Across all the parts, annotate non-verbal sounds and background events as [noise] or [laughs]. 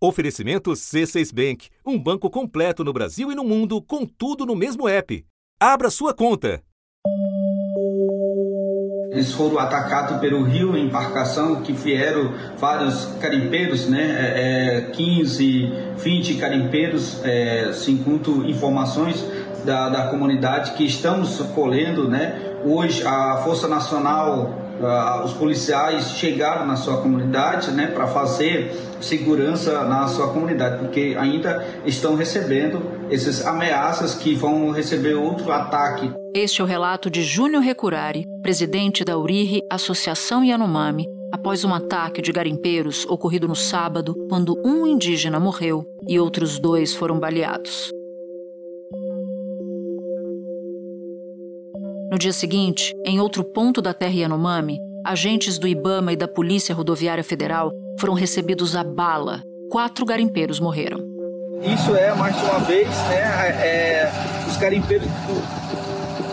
Oferecimento C6 Bank, um banco completo no Brasil e no mundo, com tudo no mesmo app. Abra sua conta. Eles foram atacados pelo rio em embarcação, que vieram vários carimpeiros, né? É, 15, 20 carimpeiros, é, segundo informações da, da comunidade que estamos colhendo, né? Hoje a Força Nacional Uh, os policiais chegaram na sua comunidade né, para fazer segurança na sua comunidade, porque ainda estão recebendo essas ameaças que vão receber outro ataque. Este é o relato de Júnior Recurari, presidente da URIRI, Associação Yanomami, após um ataque de garimpeiros ocorrido no sábado, quando um indígena morreu e outros dois foram baleados. No dia seguinte, em outro ponto da terra Yanomami, agentes do Ibama e da Polícia Rodoviária Federal foram recebidos a bala. Quatro garimpeiros morreram. Isso é, mais uma vez, né, é, os garimpeiros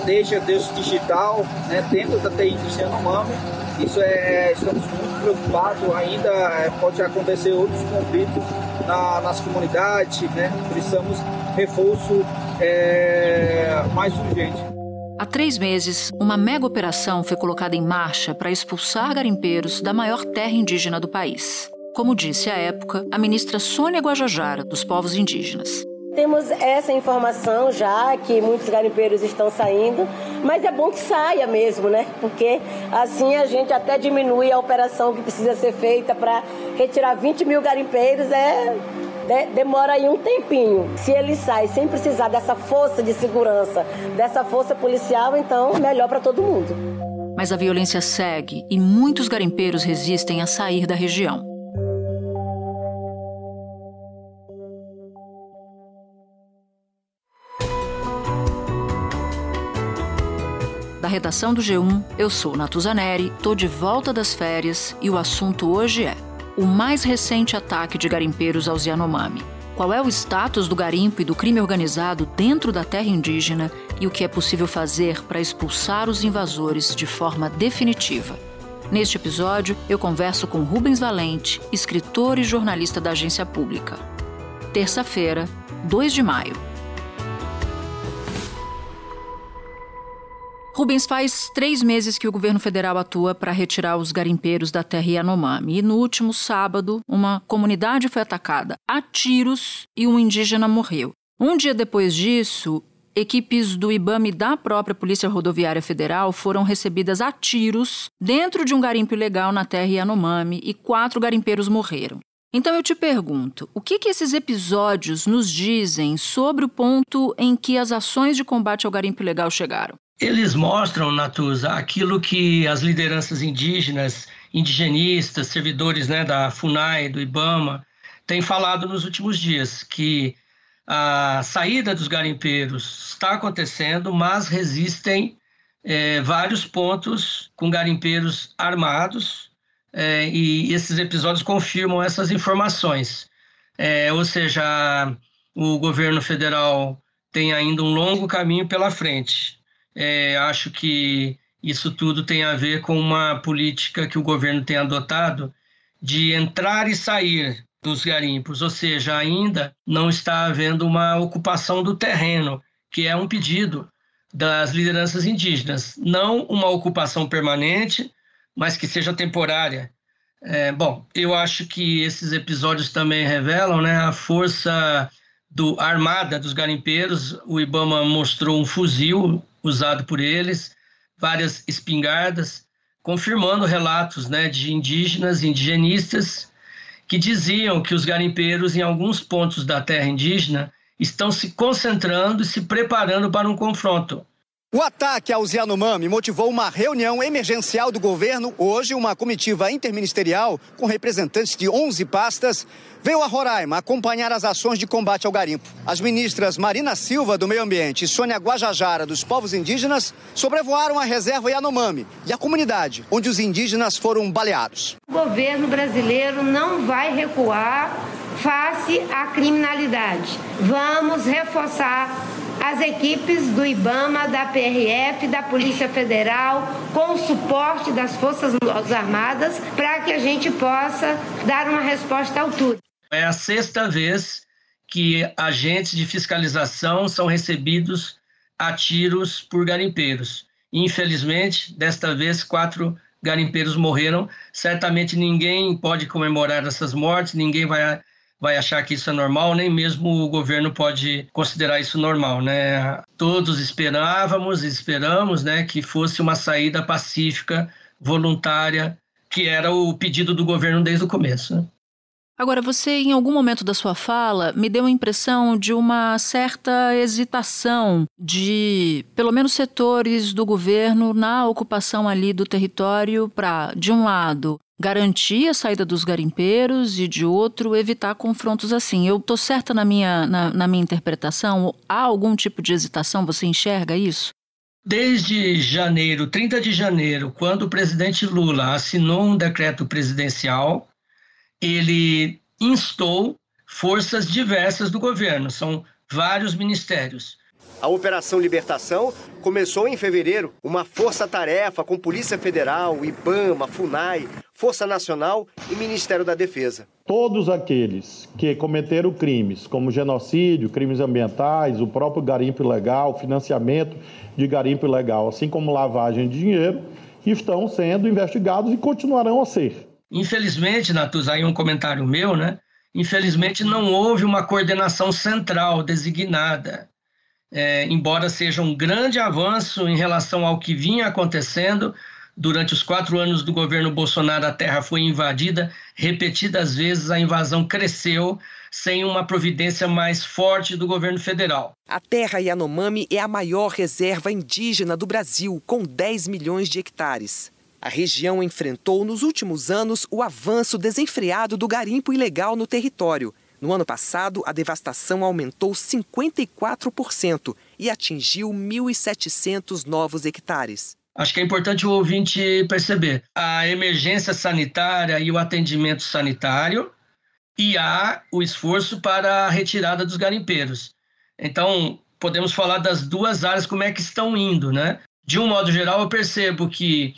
deixam Deus digital né, dentro da TI Yanomami. Isso é, estamos muito preocupados. Ainda é, pode acontecer outros conflitos na, nas comunidades, né? Precisamos reforço é, mais urgente. Há três meses, uma mega operação foi colocada em marcha para expulsar garimpeiros da maior terra indígena do país. Como disse à época a ministra Sônia Guajajara, dos povos indígenas. Temos essa informação já que muitos garimpeiros estão saindo, mas é bom que saia mesmo, né? Porque assim a gente até diminui a operação que precisa ser feita para retirar 20 mil garimpeiros. É de, demora aí um tempinho. Se ele sai sem precisar dessa força de segurança, dessa força policial, então melhor para todo mundo. Mas a violência segue e muitos garimpeiros resistem a sair da região. Da redação do G1, eu sou Natuzaneri, tô de volta das férias e o assunto hoje é o mais recente ataque de garimpeiros aos Yanomami. Qual é o status do garimpo e do crime organizado dentro da terra indígena e o que é possível fazer para expulsar os invasores de forma definitiva? Neste episódio, eu converso com Rubens Valente, escritor e jornalista da agência pública. Terça-feira, 2 de maio. Rubens, faz três meses que o governo federal atua para retirar os garimpeiros da terra Yanomami. E no último sábado, uma comunidade foi atacada a tiros e um indígena morreu. Um dia depois disso, equipes do IBAMA e da própria Polícia Rodoviária Federal foram recebidas a tiros dentro de um garimpo ilegal na terra Yanomami e quatro garimpeiros morreram. Então eu te pergunto, o que, que esses episódios nos dizem sobre o ponto em que as ações de combate ao garimpo ilegal chegaram? Eles mostram, Natuza, aquilo que as lideranças indígenas, indigenistas, servidores né, da FUNAI, do IBAMA, têm falado nos últimos dias, que a saída dos garimpeiros está acontecendo, mas resistem é, vários pontos com garimpeiros armados, é, e esses episódios confirmam essas informações. É, ou seja, o governo federal tem ainda um longo caminho pela frente. É, acho que isso tudo tem a ver com uma política que o governo tem adotado de entrar e sair dos garimpos, ou seja, ainda não está havendo uma ocupação do terreno, que é um pedido das lideranças indígenas, não uma ocupação permanente, mas que seja temporária. É, bom, eu acho que esses episódios também revelam né, a força do armada dos garimpeiros. O IBAMA mostrou um fuzil usado por eles, várias espingardas, confirmando relatos né, de indígenas, indigenistas, que diziam que os garimpeiros, em alguns pontos da terra indígena, estão se concentrando e se preparando para um confronto. O ataque aos Yanomami motivou uma reunião emergencial do governo. Hoje, uma comitiva interministerial com representantes de 11 pastas veio a Roraima acompanhar as ações de combate ao garimpo. As ministras Marina Silva, do Meio Ambiente, e Sônia Guajajara, dos povos indígenas, sobrevoaram a reserva Yanomami e a comunidade onde os indígenas foram baleados. O governo brasileiro não vai recuar face à criminalidade. Vamos reforçar as equipes do IBAMA, da PRF, da Polícia Federal, com o suporte das Forças Armadas, para que a gente possa dar uma resposta à altura. É a sexta vez que agentes de fiscalização são recebidos a tiros por garimpeiros. Infelizmente, desta vez, quatro garimpeiros morreram. Certamente ninguém pode comemorar essas mortes, ninguém vai, vai achar que isso é normal, nem mesmo o governo pode considerar isso normal, né? Todos esperávamos, esperamos, né, que fosse uma saída pacífica, voluntária, que era o pedido do governo desde o começo. Né? Agora, você, em algum momento da sua fala, me deu a impressão de uma certa hesitação de, pelo menos, setores do governo na ocupação ali do território para, de um lado, garantir a saída dos garimpeiros e, de outro, evitar confrontos assim. Eu estou certa na minha, na, na minha interpretação? Há algum tipo de hesitação? Você enxerga isso? Desde janeiro, 30 de janeiro, quando o presidente Lula assinou um decreto presidencial ele instou forças diversas do governo, são vários ministérios. A Operação Libertação começou em fevereiro, uma força-tarefa com Polícia Federal, IBAMA, FUNAI, Força Nacional e Ministério da Defesa. Todos aqueles que cometeram crimes, como genocídio, crimes ambientais, o próprio garimpo ilegal, financiamento de garimpo ilegal, assim como lavagem de dinheiro, estão sendo investigados e continuarão a ser. Infelizmente, Natus, aí um comentário meu, né? Infelizmente não houve uma coordenação central designada, é, embora seja um grande avanço em relação ao que vinha acontecendo. Durante os quatro anos do governo Bolsonaro, a terra foi invadida repetidas vezes, a invasão cresceu sem uma providência mais forte do governo federal. A terra Yanomami é a maior reserva indígena do Brasil, com 10 milhões de hectares. A região enfrentou nos últimos anos o avanço desenfreado do garimpo ilegal no território. No ano passado, a devastação aumentou 54% e atingiu 1.700 novos hectares. Acho que é importante o ouvinte perceber a emergência sanitária e o atendimento sanitário e há o esforço para a retirada dos garimpeiros. Então, podemos falar das duas áreas, como é que estão indo, né? De um modo geral, eu percebo que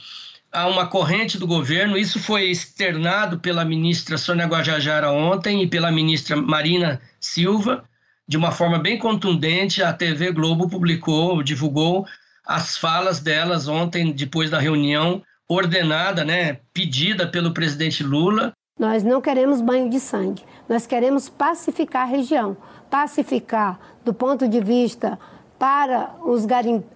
há uma corrente do governo, isso foi externado pela ministra Sônia Guajajara ontem e pela ministra Marina Silva, de uma forma bem contundente. A TV Globo publicou, divulgou as falas delas ontem, depois da reunião ordenada, né, pedida pelo presidente Lula. Nós não queremos banho de sangue, nós queremos pacificar a região. Pacificar do ponto de vista para os,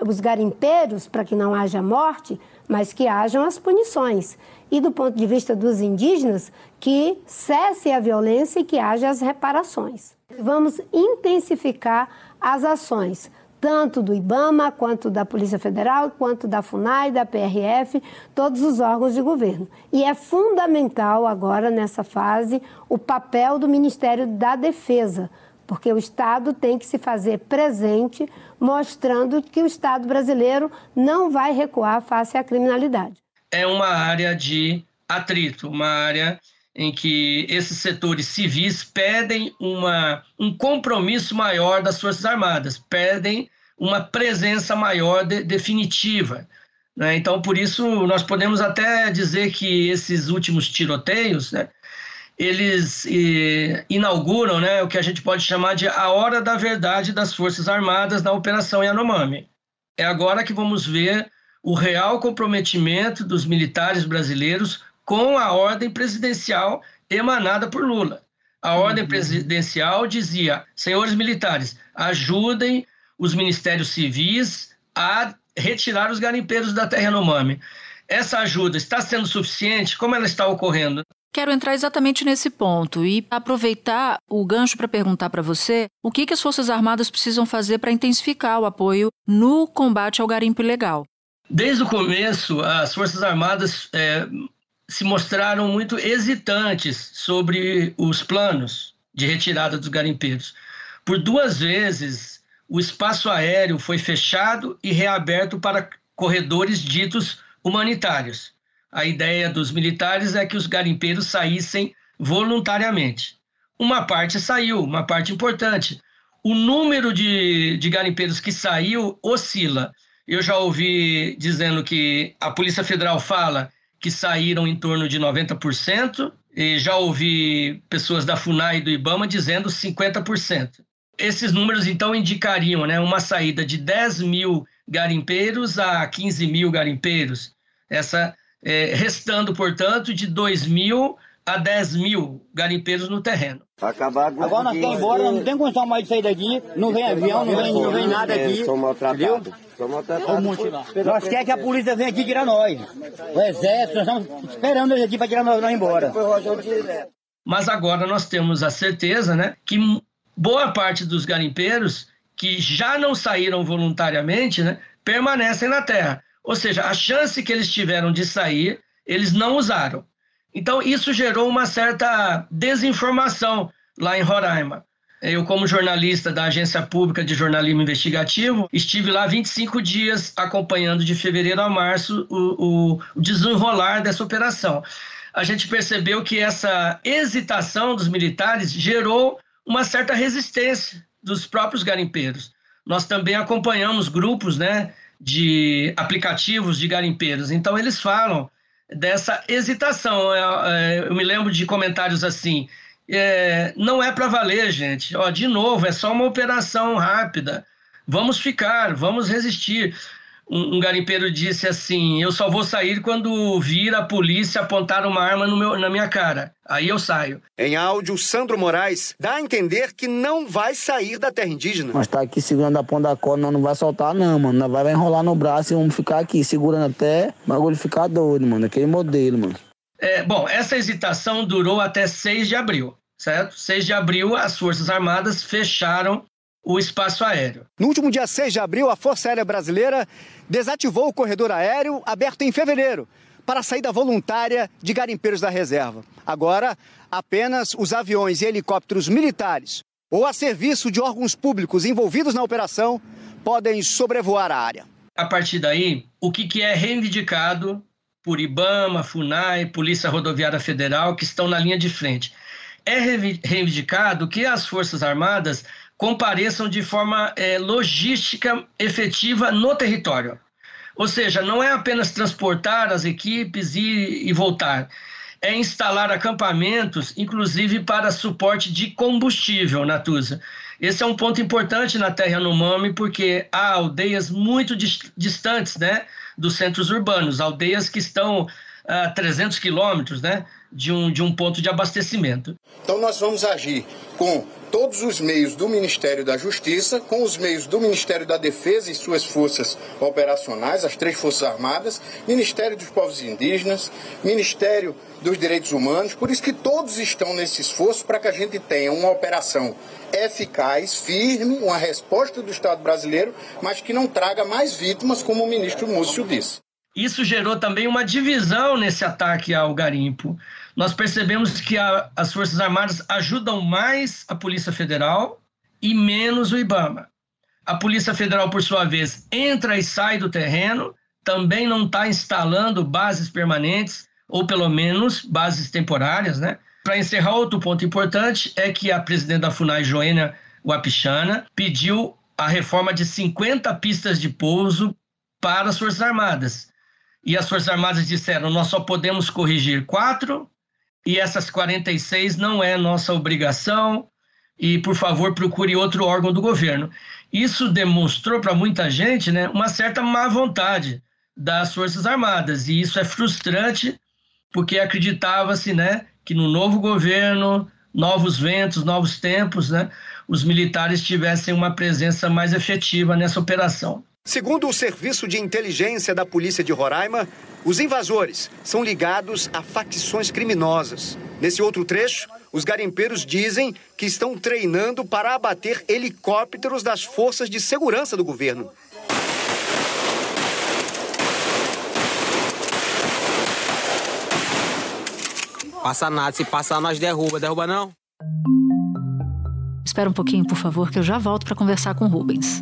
os garimpeiros, para que não haja morte, mas que hajam as punições. E do ponto de vista dos indígenas, que cesse a violência e que haja as reparações. Vamos intensificar as ações, tanto do IBAMA, quanto da Polícia Federal, quanto da FUNAI, da PRF, todos os órgãos de governo. E é fundamental agora, nessa fase, o papel do Ministério da Defesa, porque o Estado tem que se fazer presente, mostrando que o Estado brasileiro não vai recuar face à criminalidade. É uma área de atrito, uma área em que esses setores civis pedem uma, um compromisso maior das Forças Armadas, pedem uma presença maior de, definitiva. Né? Então, por isso, nós podemos até dizer que esses últimos tiroteios, né, eles eh, inauguram né, o que a gente pode chamar de a hora da verdade das Forças Armadas na Operação Yanomami. É agora que vamos ver o real comprometimento dos militares brasileiros com a ordem presidencial emanada por Lula. A ordem uhum. presidencial dizia: senhores militares, ajudem os ministérios civis a retirar os garimpeiros da terra Yanomami. Essa ajuda está sendo suficiente? Como ela está ocorrendo? Quero entrar exatamente nesse ponto e aproveitar o gancho para perguntar para você o que, que as Forças Armadas precisam fazer para intensificar o apoio no combate ao garimpo ilegal. Desde o começo, as Forças Armadas é, se mostraram muito hesitantes sobre os planos de retirada dos garimpeiros. Por duas vezes, o espaço aéreo foi fechado e reaberto para corredores ditos humanitários a ideia dos militares é que os garimpeiros saíssem voluntariamente. Uma parte saiu, uma parte importante. O número de, de garimpeiros que saiu oscila. Eu já ouvi dizendo que a Polícia Federal fala que saíram em torno de 90%, E já ouvi pessoas da FUNAI e do IBAMA dizendo 50%. Esses números, então, indicariam né, uma saída de 10 mil garimpeiros a 15 mil garimpeiros, essa é, restando, portanto, de 2 mil a 10 mil garimpeiros no terreno. Acabar Agora nós estamos embora, nós não tem condição mais de sair daqui, não vem avião, não vem, não vem nada aqui. Entendeu? Nós queremos que a polícia venha aqui tirar nós. O exército, nós estamos esperando eles aqui para tirar nós, nós embora. Mas agora nós temos a certeza né, que boa parte dos garimpeiros que já não saíram voluntariamente né, permanecem na terra. Ou seja, a chance que eles tiveram de sair, eles não usaram. Então, isso gerou uma certa desinformação lá em Roraima. Eu, como jornalista da Agência Pública de Jornalismo Investigativo, estive lá 25 dias acompanhando de fevereiro a março o, o, desenrolar dessa operação. A gente percebeu que essa hesitação dos militares gerou uma certa resistência dos próprios garimpeiros. Nós também acompanhamos grupos né, de aplicativos de garimpeiros. Então, eles falam dessa hesitação. É, é, eu me lembro de comentários assim: é, não é para valer, gente. Ó, de novo, é só uma operação rápida. Vamos ficar, vamos resistir um, um garimpeiro disse assim: Eu só vou sair quando vir a polícia apontar uma arma meu, na minha cara. Aí eu saio. Em áudio, Sandro Moraes dá a entender que não vai sair da terra indígena. Nós tá aqui segurando a ponta da corda, nós não vai soltar, não, mano. Nós vai enrolar no braço e vamos ficar aqui segurando até o bagulho ficar doido, mano. Aquele modelo, mano. É, bom, essa hesitação durou até 6 de abril, certo? 6 de abril, as Forças Armadas fecharam o espaço aéreo. No último dia 6 de abril, a Força Aérea Brasileira desativou o corredor aéreo aberto em fevereiro para a saída voluntária de garimpeiros da reserva. Agora, apenas os aviões e helicópteros militares ou a serviço de órgãos públicos envolvidos na operação podem sobrevoar a área. A partir daí, o que é reivindicado por IBAMA, FUNAI, Polícia Rodoviária Federal, que estão na linha de frente? É reivindicado que as Forças Armadas compareçam de forma é, logística efetiva no território. Ou seja, não é apenas transportar as equipes e, e voltar, é instalar acampamentos, inclusive para suporte de combustível, Natuza. Esse é um ponto importante na Terra Yanomami, porque há aldeias muito distantes né, dos centros urbanos, aldeias que estão a 300 quilômetros né, de, um, de um ponto de abastecimento. Então, nós vamos agir com todos os meios do Ministério da Justiça, com os meios do Ministério da Defesa e suas forças operacionais, as três Forças Armadas, Ministério dos Povos Indígenas, Ministério dos Direitos Humanos. Por isso que todos estão nesse esforço para que a gente tenha uma operação eficaz, firme, uma resposta do Estado brasileiro, mas que não traga mais vítimas, como o ministro Múcio disse. Isso gerou também uma divisão nesse ataque ao garimpo nós percebemos que a, as Forças Armadas ajudam mais a Polícia Federal e menos o IBAMA. A Polícia Federal, por sua vez, entra e sai do terreno, também não está instalando bases permanentes, ou pelo menos bases temporárias. Né? Para encerrar, outro ponto importante é que a presidente da FUNAI, Joênia Wapichana, pediu a reforma de 50 pistas de pouso para as Forças Armadas. E as Forças Armadas disseram: nós só podemos corrigir quatro e essas 46 não é nossa obrigação e, por favor, procure outro órgão do governo. Isso demonstrou para muita gente né, uma certa má vontade das Forças Armadas, e isso é frustrante porque acreditava-se né, que no novo governo, novos ventos, novos tempos, né, os militares tivessem uma presença mais efetiva nessa operação. Segundo o Serviço de Inteligência da Polícia de Roraima, os invasores são ligados a facções criminosas. Nesse outro trecho, os garimpeiros dizem que estão treinando para abater helicópteros das forças de segurança do governo. Passa nada, se passar nós derruba, derruba não? Espera um pouquinho, por favor, que eu já volto para conversar com o Rubens.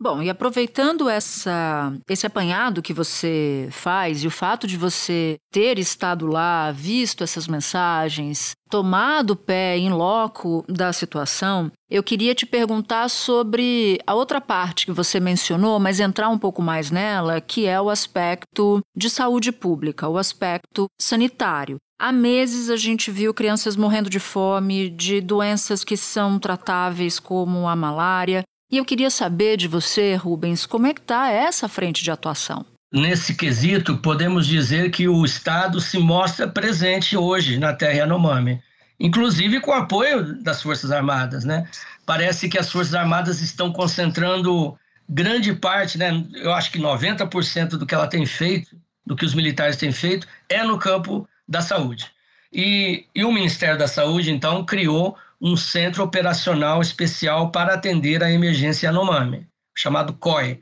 Bom, e aproveitando essa, esse apanhado que você faz e o fato de você ter estado lá, visto essas mensagens, tomado pé em loco da situação, eu queria te perguntar sobre a outra parte que você mencionou, mas entrar um pouco mais nela, que é o aspecto de saúde pública, o aspecto sanitário. Há meses a gente viu crianças morrendo de fome, de doenças que são tratáveis como a malária. E eu queria saber de você, Rubens, como é que está essa frente de atuação? Nesse quesito, podemos dizer que o Estado se mostra presente hoje na terra Yanomami, inclusive com o apoio das Forças Armadas. Né? Parece que as Forças Armadas estão concentrando grande parte, né? eu acho que 90% do que ela tem feito, do que os militares têm feito, é no campo da saúde. E, e o Ministério da Saúde, então, criou um centro operacional especial para atender a emergência Yanomami, chamado COI.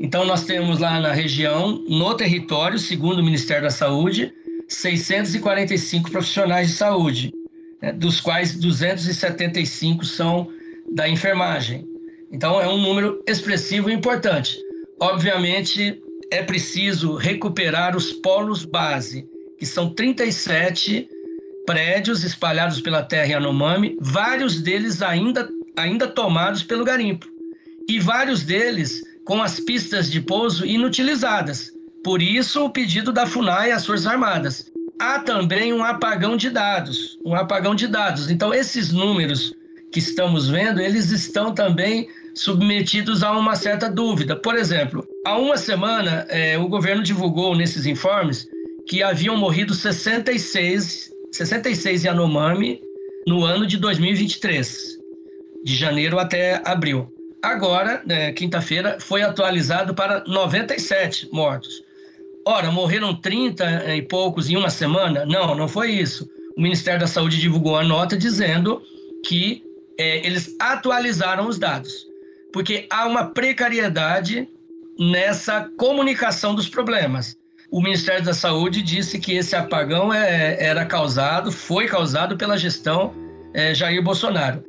Então, nós temos lá na região, no território, segundo o Ministério da Saúde, 645 profissionais de saúde, né, dos quais 275 são da enfermagem. Então, é um número expressivo e importante. Obviamente, é preciso recuperar os polos base, que são 37 prédios espalhados pela terra Yanomami, vários deles ainda, ainda tomados pelo garimpo, e vários deles com as pistas de pouso inutilizadas. Por isso, o pedido da FUNAI às Forças Armadas. Há também um apagão de dados, um apagão de dados. Então, esses números que estamos vendo, eles estão também submetidos a uma certa dúvida. Por exemplo, há uma semana, é, o governo divulgou nesses informes que haviam morrido 66 66 Yanomami no ano de 2023, de janeiro até abril. Agora, né, quinta-feira, foi atualizado para 97 mortos. Ora, morreram 30 e poucos em uma semana? Não, não foi isso. O Ministério da Saúde divulgou a nota dizendo que é, eles atualizaram os dados, porque há uma precariedade nessa comunicação dos problemas o Ministério da Saúde disse que esse apagão é, era causado, foi causado pela gestão é, Jair Bolsonaro.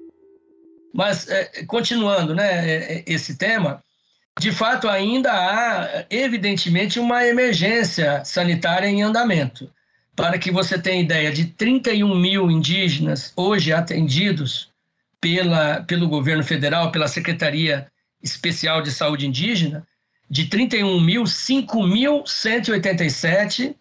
Mas, é, continuando né, é, é, esse tema, de fato ainda há, evidentemente, uma emergência sanitária em andamento. Para que você tenha ideia, de 31 mil indígenas hoje atendidos pela, pelo governo federal, pela Secretaria Especial de Saúde Indígena, de 31 mil, 5.187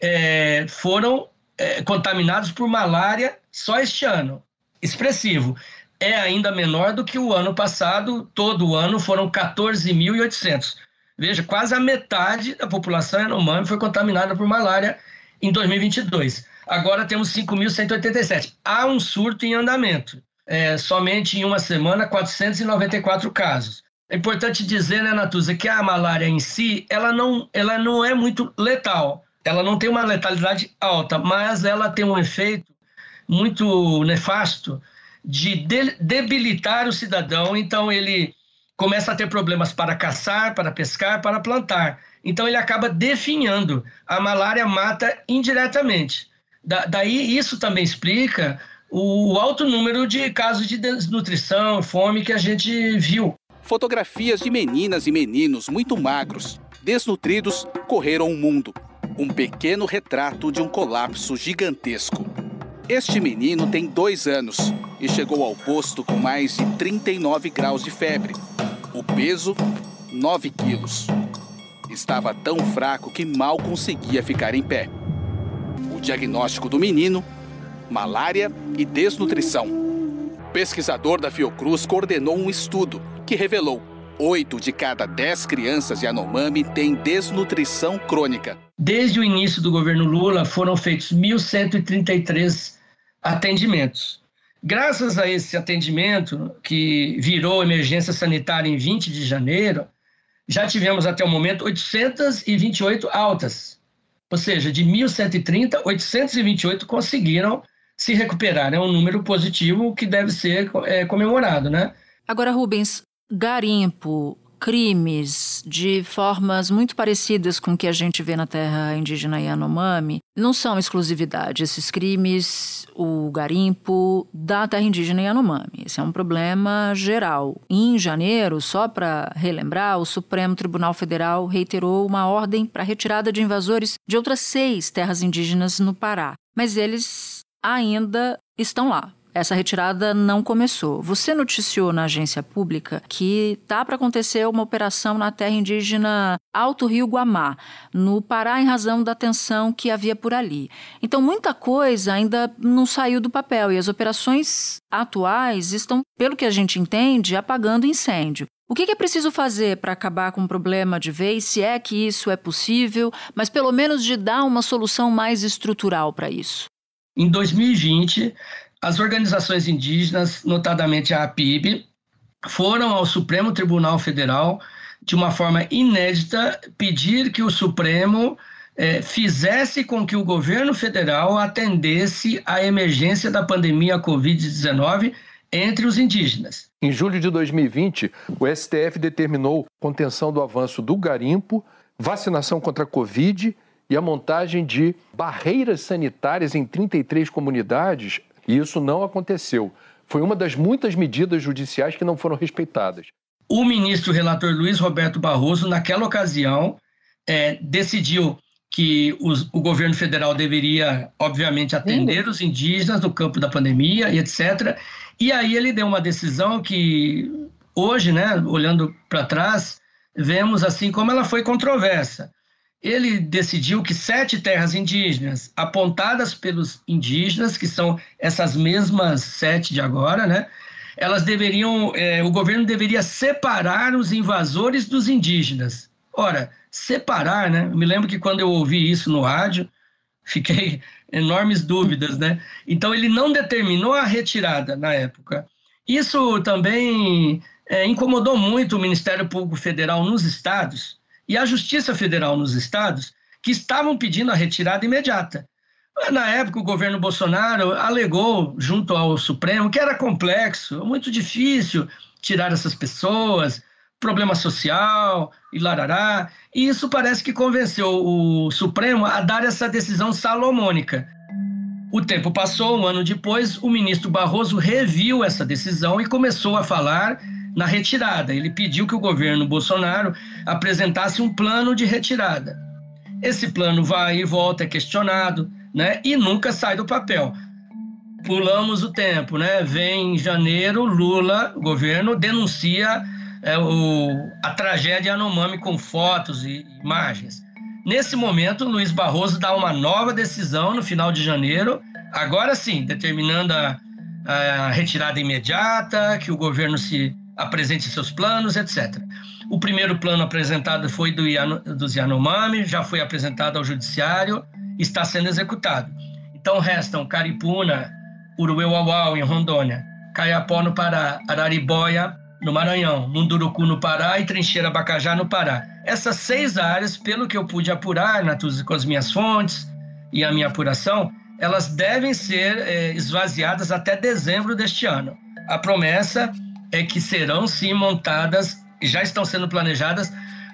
é, foram é, contaminados por malária só este ano. Expressivo. É ainda menor do que o ano passado, todo ano foram 14.800. Veja, quase a metade da população Yanomami foi contaminada por malária em 2022. Agora temos 5.187. Há um surto em andamento. É, somente em uma semana, 494 casos. É importante dizer, né, Natuza, que a malária em si, ela não, ela não é muito letal. Ela não tem uma letalidade alta, mas ela tem um efeito muito nefasto de, de debilitar o cidadão. Então, ele começa a ter problemas para caçar, para pescar, para plantar. Então, ele acaba definhando. A malária mata indiretamente. Da, daí, isso também explica o alto número de casos de desnutrição, fome que a gente viu fotografias de meninas e meninos muito magros, desnutridos, correram o mundo. Um pequeno retrato de um colapso gigantesco. Este menino tem dois anos e chegou ao posto com mais de 39 graus de febre. O peso, 9 quilos. Estava tão fraco que mal conseguia ficar em pé. O diagnóstico do menino: malária e desnutrição. Pesquisador da Fiocruz coordenou um estudo que revelou oito de cada dez crianças Yanomami têm desnutrição crônica. Desde o início do governo Lula, foram feitos 1.133 atendimentos. Graças a esse atendimento, que virou emergência sanitária em 20 de janeiro, já tivemos até o momento 828 altas. Ou seja, de 1.130, 828 conseguiram se recuperar. É um número positivo que deve ser é, comemorado, né? Agora, Rubens, garimpo, crimes de formas muito parecidas com o que a gente vê na terra indígena Yanomami não são exclusividade. Esses crimes, o garimpo da terra indígena Yanomami. Esse é um problema geral. Em janeiro, só para relembrar, o Supremo Tribunal Federal reiterou uma ordem para retirada de invasores de outras seis terras indígenas no Pará. Mas eles ainda estão lá. Essa retirada não começou. Você noticiou na agência pública que tá para acontecer uma operação na terra indígena Alto Rio Guamá, no Pará, em razão da tensão que havia por ali. Então, muita coisa ainda não saiu do papel e as operações atuais estão, pelo que a gente entende, apagando incêndio. O que é preciso fazer para acabar com o problema de vez, se é que isso é possível, mas pelo menos de dar uma solução mais estrutural para isso? Em 2020, as organizações indígenas, notadamente a APIB, foram ao Supremo Tribunal Federal, de uma forma inédita, pedir que o Supremo eh, fizesse com que o governo federal atendesse à emergência da pandemia Covid-19 entre os indígenas. Em julho de 2020, o STF determinou contenção do avanço do garimpo, vacinação contra a Covid e a montagem de barreiras sanitárias em 33 comunidades e isso não aconteceu. Foi uma das muitas medidas judiciais que não foram respeitadas. O ministro relator Luiz Roberto Barroso, naquela ocasião, é, decidiu que os, o governo federal deveria, obviamente, atender os indígenas no campo da pandemia e etc. E aí ele deu uma decisão que hoje, né, olhando para trás, vemos assim como ela foi controversa ele decidiu que sete terras indígenas, apontadas pelos indígenas, que são essas mesmas sete de agora, né? Elas deveriam, é, o governo deveria separar os invasores dos indígenas. Ora, separar, né? Eu me lembro que quando eu ouvi isso no rádio, fiquei [laughs] enormes dúvidas, né? Então ele não determinou a retirada na época. Isso também é, incomodou muito o Ministério Público Federal nos estados, e a Justiça Federal nos estados que estavam pedindo a retirada imediata. Na época, o governo Bolsonaro alegou, junto ao Supremo, que era complexo, muito difícil tirar essas pessoas, problema social e larará. E isso parece que convenceu o Supremo a dar essa decisão salomônica. O tempo passou, um ano depois, o ministro Barroso reviu essa decisão e começou a falar na retirada. Ele pediu que o governo Bolsonaro apresentasse um plano de retirada. Esse plano vai e volta, é questionado, né? E nunca sai do papel. Pulamos o tempo, né? Vem em janeiro, Lula, o governo, denuncia é, o, a tragédia Anomami com fotos e imagens. Nesse momento, Luiz Barroso dá uma nova decisão no final de janeiro, agora sim, determinando a, a retirada imediata, que o governo se apresente seus planos, etc. O primeiro plano apresentado foi do Yano, dos Yanomami, já foi apresentado ao Judiciário, está sendo executado. Então restam Caripuna, Urueuauau, em Rondônia, Caiapó, no Pará, Araribóia, no Maranhão, Munduruku, no Pará e Trincheira Bacajá, no Pará. Essas seis áreas, pelo que eu pude apurar com as minhas fontes e a minha apuração, elas devem ser é, esvaziadas até dezembro deste ano. A promessa é que serão sim montadas, já estão sendo planejadas,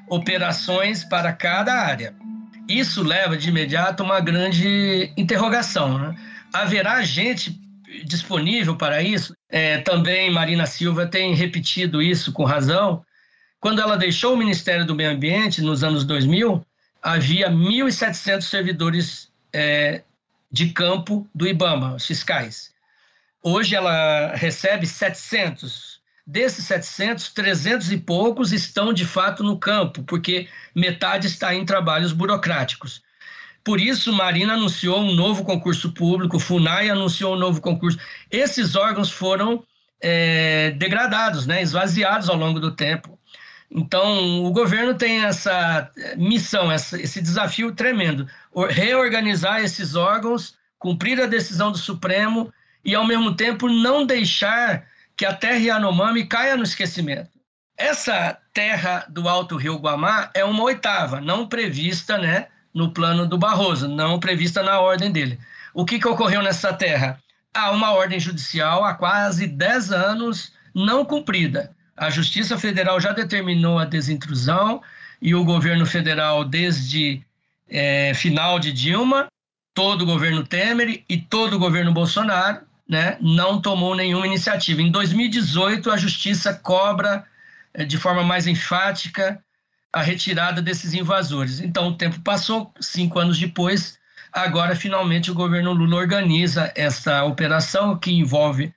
operações para cada área. Isso leva de imediato uma grande interrogação. Né? Haverá gente disponível para isso? É, também Marina Silva tem repetido isso com razão. Quando ela deixou o Ministério do Meio Ambiente, nos anos 2000, havia 1.700 servidores é, de campo do IBAMA, os fiscais. Hoje ela recebe 700 Desses 700, 300 e poucos estão de fato no campo, porque metade está em trabalhos burocráticos. Por isso, Marina anunciou um novo concurso público, FUNAI anunciou um novo concurso. Esses órgãos foram é, degradados, né, esvaziados ao longo do tempo. Então, o governo tem essa missão, essa, esse desafio tremendo: reorganizar esses órgãos, cumprir a decisão do Supremo e, ao mesmo tempo, não deixar que a terra Yanomami caia no esquecimento. Essa terra do Alto Rio Guamá é uma oitava, não prevista né, no plano do Barroso, não prevista na ordem dele. O que, que ocorreu nessa terra? Há uma ordem judicial há quase 10 anos não cumprida. A Justiça Federal já determinou a desintrusão e o governo federal, desde é, final de Dilma, todo o governo Temer e todo o governo Bolsonaro, né, não tomou nenhuma iniciativa. Em 2018, a Justiça cobra é, de forma mais enfática a retirada desses invasores. Então, o tempo passou, cinco anos depois, agora finalmente o governo Lula organiza essa operação que envolve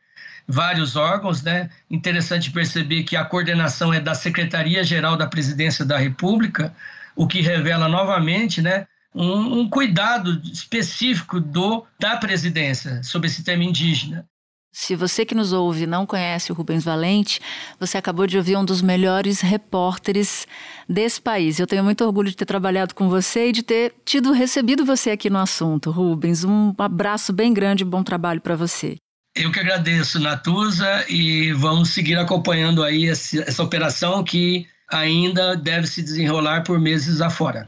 vários órgãos, né? Interessante perceber que a coordenação é da Secretaria-Geral da Presidência da República, o que revela novamente, né, um, um, cuidado específico do da presidência sobre esse tema indígena. Se você que nos ouve não conhece o Rubens Valente, você acabou de ouvir um dos melhores repórteres desse país. Eu tenho muito orgulho de ter trabalhado com você e de ter tido recebido você aqui no assunto. Rubens, um abraço bem grande e bom trabalho para você. Eu que agradeço, Natuza, e vamos seguir acompanhando aí essa operação que ainda deve se desenrolar por meses afora.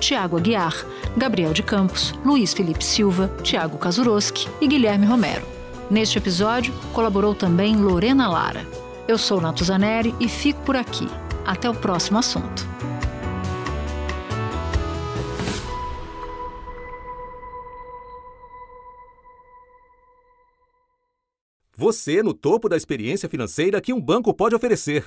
Tiago Aguiar, Gabriel de Campos, Luiz Felipe Silva, Tiago Kazuroski e Guilherme Romero. Neste episódio, colaborou também Lorena Lara. Eu sou Natuzaneri e fico por aqui. Até o próximo assunto. Você no topo da experiência financeira que um banco pode oferecer.